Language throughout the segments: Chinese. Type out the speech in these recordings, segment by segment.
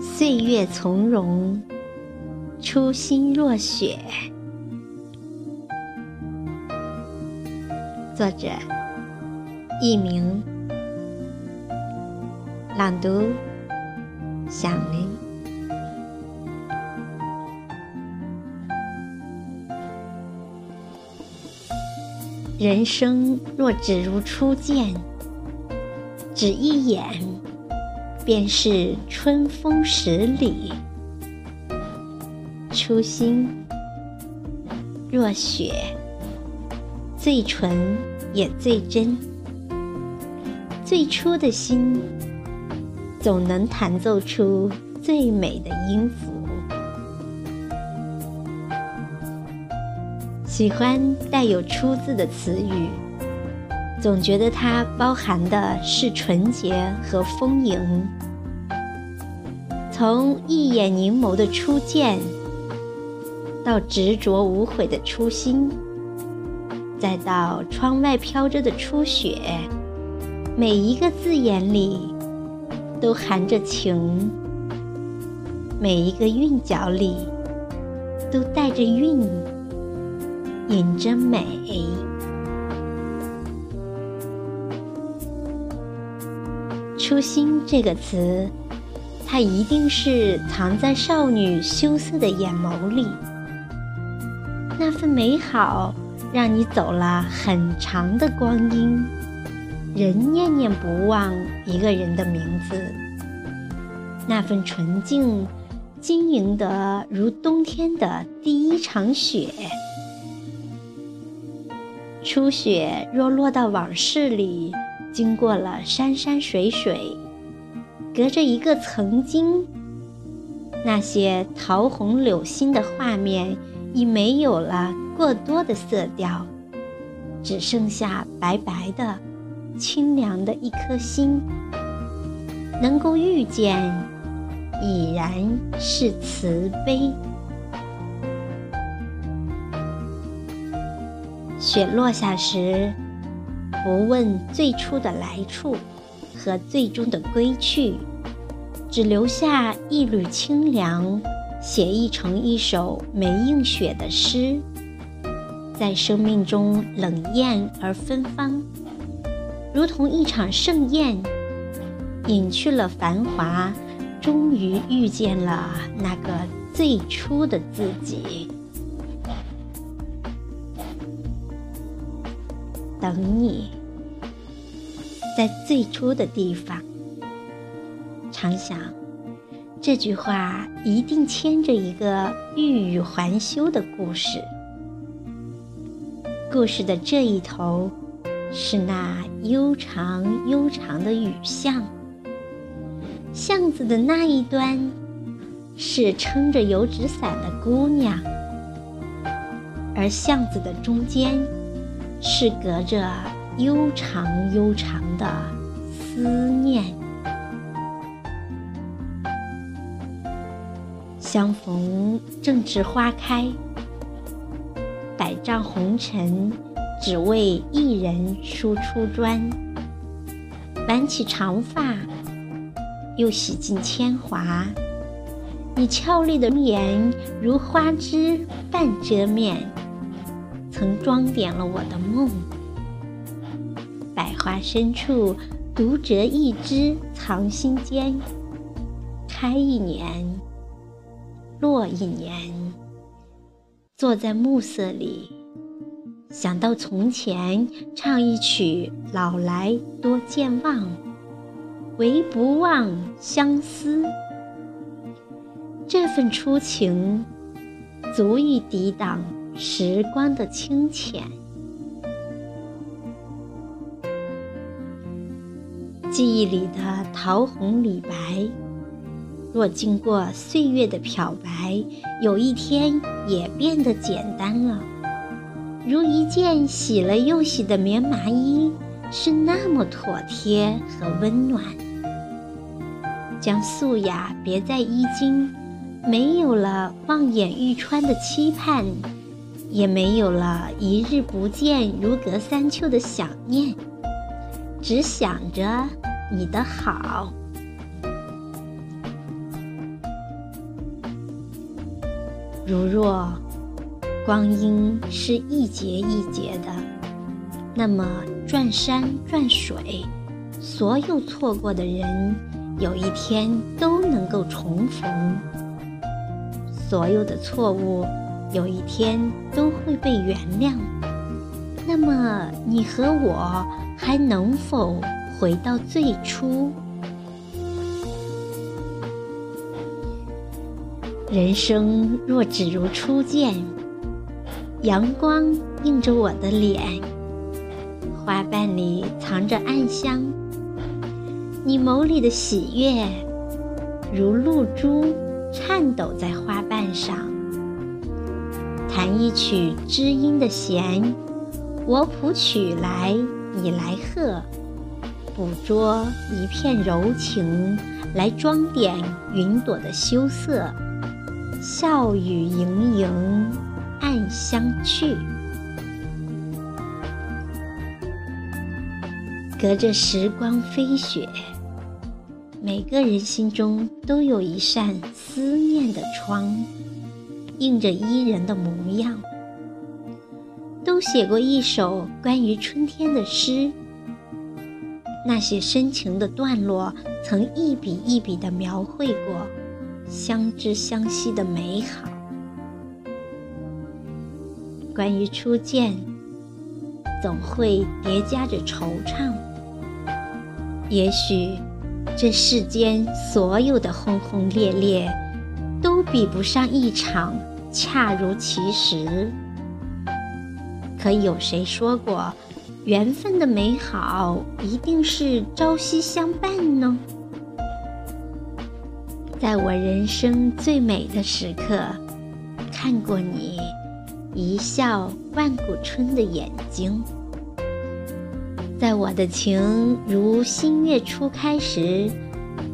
岁月从容，初心若雪。作者：佚名，朗读：响铃。人生若只如初见，只一眼。便是春风十里，初心若雪，最纯也最真。最初的心，总能弹奏出最美的音符。喜欢带有“初”字的词语，总觉得它包含的是纯洁和丰盈。从一眼凝眸的初见，到执着无悔的初心，再到窗外飘着的初雪，每一个字眼里都含着情，每一个韵脚里都带着韵，引着美。初心这个词。它一定是藏在少女羞涩的眼眸里，那份美好让你走了很长的光阴，仍念念不忘一个人的名字。那份纯净，晶莹得如冬天的第一场雪。初雪若落到往事里，经过了山山水水。隔着一个曾经，那些桃红柳新的画面已没有了过多的色调，只剩下白白的、清凉的一颗心。能够遇见，已然是慈悲。雪落下时，不问最初的来处。和最终的归去，只留下一缕清凉，写意成一首没映雪的诗，在生命中冷艳而芬芳，如同一场盛宴，隐去了繁华，终于遇见了那个最初的自己，等你。在最初的地方，常想，这句话一定牵着一个欲语还休的故事。故事的这一头，是那悠长悠长的雨巷；巷子的那一端，是撑着油纸伞的姑娘；而巷子的中间，是隔着。悠长悠长的思念，相逢正值花开，百丈红尘，只为一人梳初砖。挽起长发，又洗尽铅华，你俏丽的容颜如花枝半遮面，曾装点了我的梦。百花深处，独折一枝藏心间。开一年，落一年。坐在暮色里，想到从前，唱一曲《老来多健忘》，唯不忘相思。这份初情，足以抵挡时光的清浅。记忆里的桃红李白，若经过岁月的漂白，有一天也变得简单了。如一件洗了又洗的棉麻衣，是那么妥帖和温暖。将素雅别在衣襟，没有了望眼欲穿的期盼，也没有了一日不见如隔三秋的想念，只想着你的好。如若光阴是一节一节的，那么转山转水，所有错过的人，有一天都能够重逢；所有的错误，有一天都会被原谅。那么你和我还能否回到最初？人生若只如初见，阳光映着我的脸，花瓣里藏着暗香。你眸里的喜悦，如露珠颤抖在花瓣上。弹一曲知音的弦，我谱曲来，你来和，捕捉一片柔情，来装点云朵的羞涩。笑语盈盈，暗香去。隔着时光飞雪，每个人心中都有一扇思念的窗，映着伊人的模样。都写过一首关于春天的诗，那些深情的段落，曾一笔一笔的描绘过。相知相惜的美好。关于初见，总会叠加着惆怅。也许这世间所有的轰轰烈烈，都比不上一场恰如其时。可有谁说过，缘分的美好一定是朝夕相伴呢？在我人生最美的时刻，看过你一笑万古春的眼睛；在我的情如新月初开时，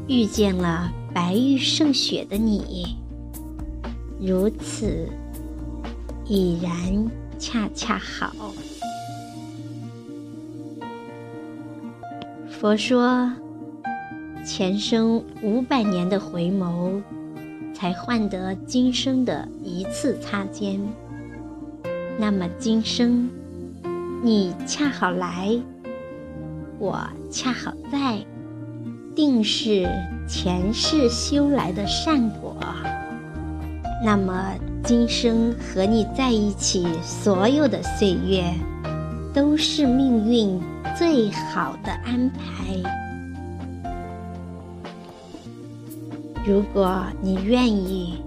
遇见了白玉胜雪的你，如此已然恰恰好。佛说。前生五百年的回眸，才换得今生的一次擦肩。那么今生，你恰好来，我恰好在，定是前世修来的善果。那么今生和你在一起，所有的岁月，都是命运最好的安排。如果你愿意，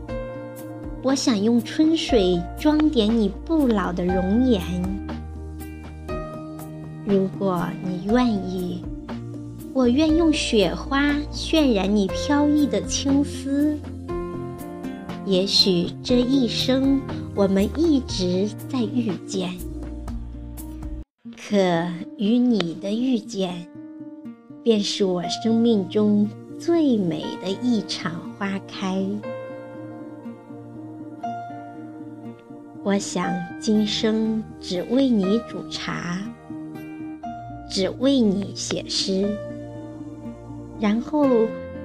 我想用春水装点你不老的容颜；如果你愿意，我愿用雪花渲染你飘逸的青丝。也许这一生我们一直在遇见，可与你的遇见，便是我生命中。最美的一场花开，我想今生只为你煮茶，只为你写诗，然后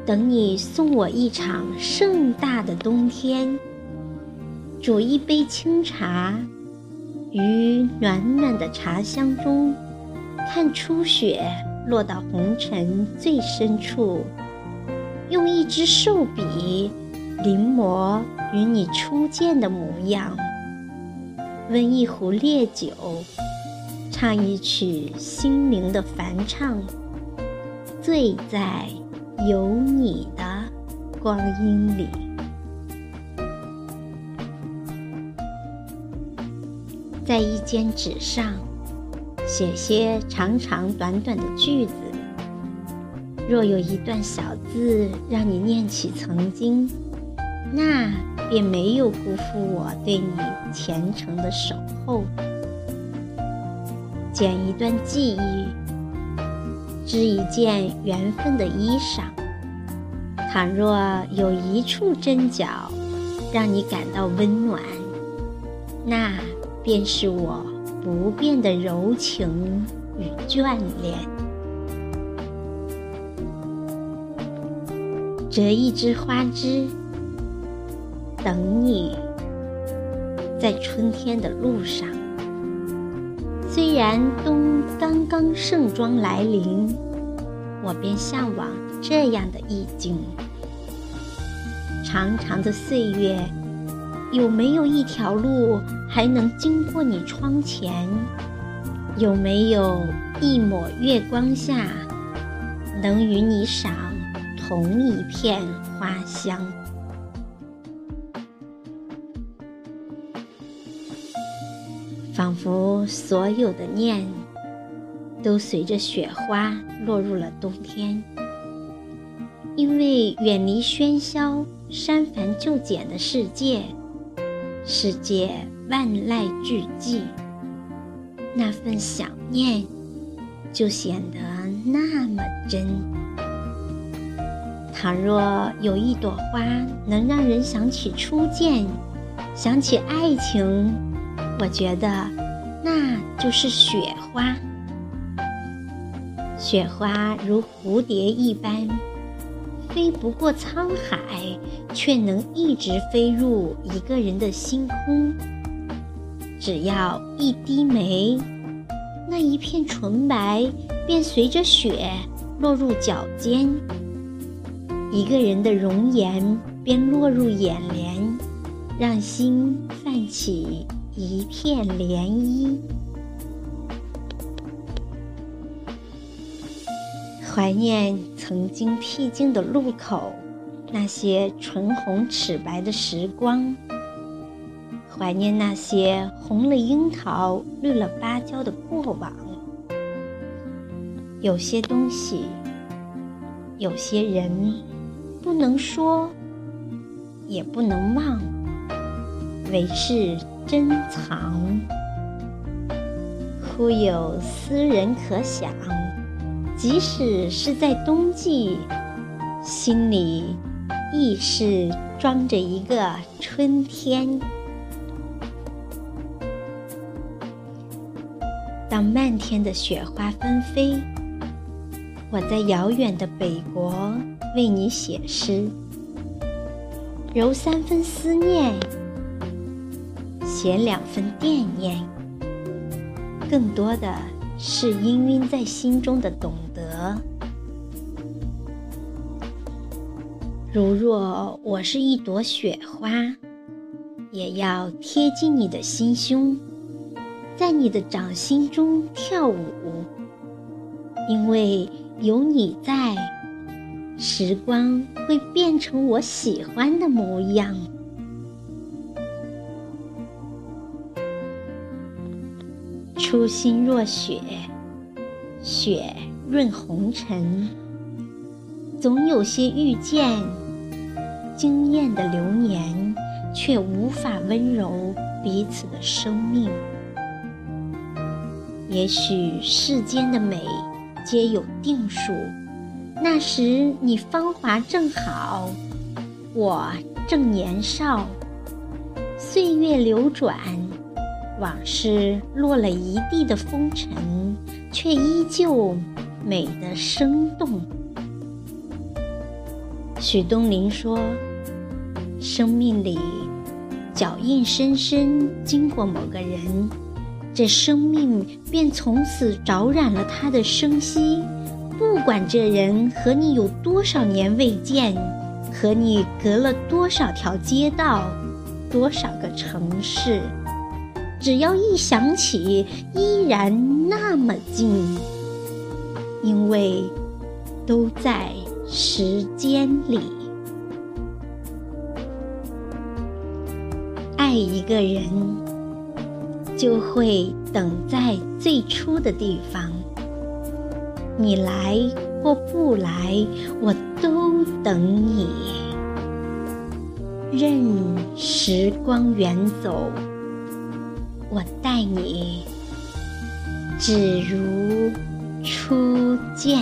等你送我一场盛大的冬天，煮一杯清茶，于暖暖的茶香中，看初雪落到红尘最深处。用一支寿笔临摹与你初见的模样，温一壶烈酒，唱一曲心灵的梵唱，醉在有你的光阴里，在一间纸上写些长长短短的句子。若有一段小字让你念起曾经，那便没有辜负我对你虔诚的守候。剪一段记忆，织一件缘分的衣裳。倘若有一处针脚让你感到温暖，那便是我不变的柔情与眷恋。折一枝花枝，等你，在春天的路上。虽然冬刚刚盛装来临，我便向往这样的意境。长长的岁月，有没有一条路还能经过你窗前？有没有一抹月光下，能与你赏同一片花香？仿佛所有的念，都随着雪花落入了冬天。因为远离喧嚣、删繁就简的世界，世界万籁俱寂，那份想念就显得那么真。倘若有一朵花能让人想起初见，想起爱情。我觉得那就是雪花，雪花如蝴蝶一般，飞不过沧海，却能一直飞入一个人的星空。只要一低眉，那一片纯白便随着雪落入脚尖，一个人的容颜便落入眼帘，让心泛起。一片涟漪，怀念曾经僻静的路口，那些唇红齿白的时光；怀念那些红了樱桃、绿了芭蕉的过往。有些东西，有些人，不能说，也不能忘，唯是。珍藏，忽有斯人可想，即使是在冬季，心里亦是装着一个春天。当漫天的雪花纷飞，我在遥远的北国为你写诗，揉三分思念。写两分惦念，更多的是氤氲在心中的懂得。如若我是一朵雪花，也要贴近你的心胸，在你的掌心中跳舞，因为有你在，时光会变成我喜欢的模样。初心若雪，雪润红尘。总有些遇见，惊艳的流年，却无法温柔彼此的生命。也许世间的美皆有定数，那时你芳华正好，我正年少，岁月流转。往事落了一地的风尘，却依旧美得生动。许东林说：“生命里脚印深深经过某个人，这生命便从此着染了他的生息。不管这人和你有多少年未见，和你隔了多少条街道，多少个城市。”只要一想起，依然那么近，因为都在时间里。爱一个人，就会等在最初的地方。你来或不来，我都等你。任时光远走。我待你只如初见。